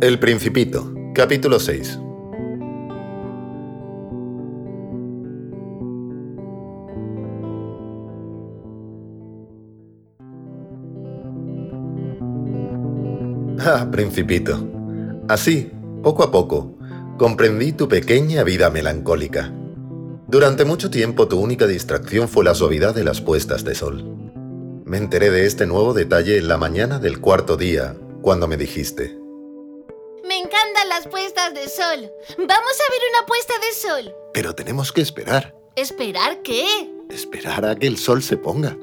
El Principito, capítulo 6. Ah, Principito. Así, poco a poco, comprendí tu pequeña vida melancólica. Durante mucho tiempo tu única distracción fue la suavidad de las puestas de sol. Me enteré de este nuevo detalle en la mañana del cuarto día, cuando me dijiste, Me encantan las puestas de sol. Vamos a ver una puesta de sol. pero tenemos que esperar, ¿Esperar qué? esperar a que el sol se ponga.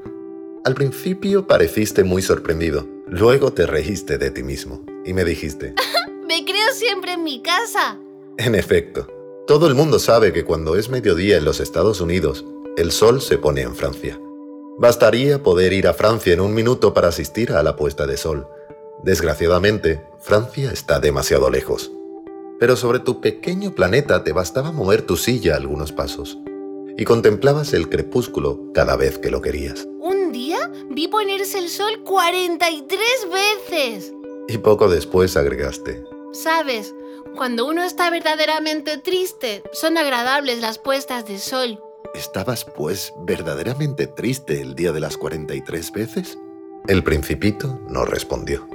Al principio pareciste muy sorprendido, luego te reíste de ti mismo y me dijiste, Me creo siempre en mi casa. En efecto, todo el mundo sabe que cuando es mediodía en los Estados Unidos, el sol se pone en Francia. Bastaría poder ir a Francia en un minuto para asistir a la puesta de sol. Desgraciadamente, Francia está demasiado lejos. Pero sobre tu pequeño planeta te bastaba mover tu silla algunos pasos. Y contemplabas el crepúsculo cada vez que lo querías. Un día vi ponerse el sol 43 veces. Y poco después agregaste, Sabes, cuando uno está verdaderamente triste, son agradables las puestas de sol. ¿estabas pues verdaderamente triste el día de las 43 veces? El principito no respondió.